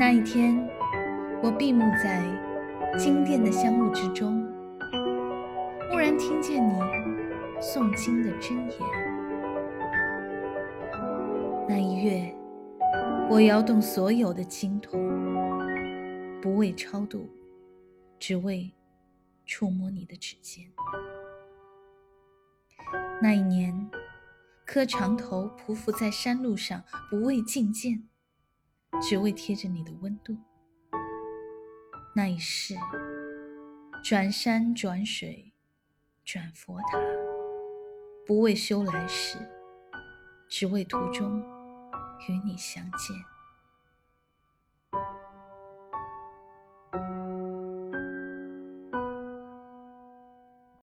那一天，我闭目在金殿的香雾之中，蓦然听见你诵经的真言。那一月，我摇动所有的经筒，不为超度，只为触摸你的指尖。那一年，磕长头匍匐在山路上，不为觐见。只为贴着你的温度。那一世，转山转水，转佛塔，不为修来世，只为途中与你相见。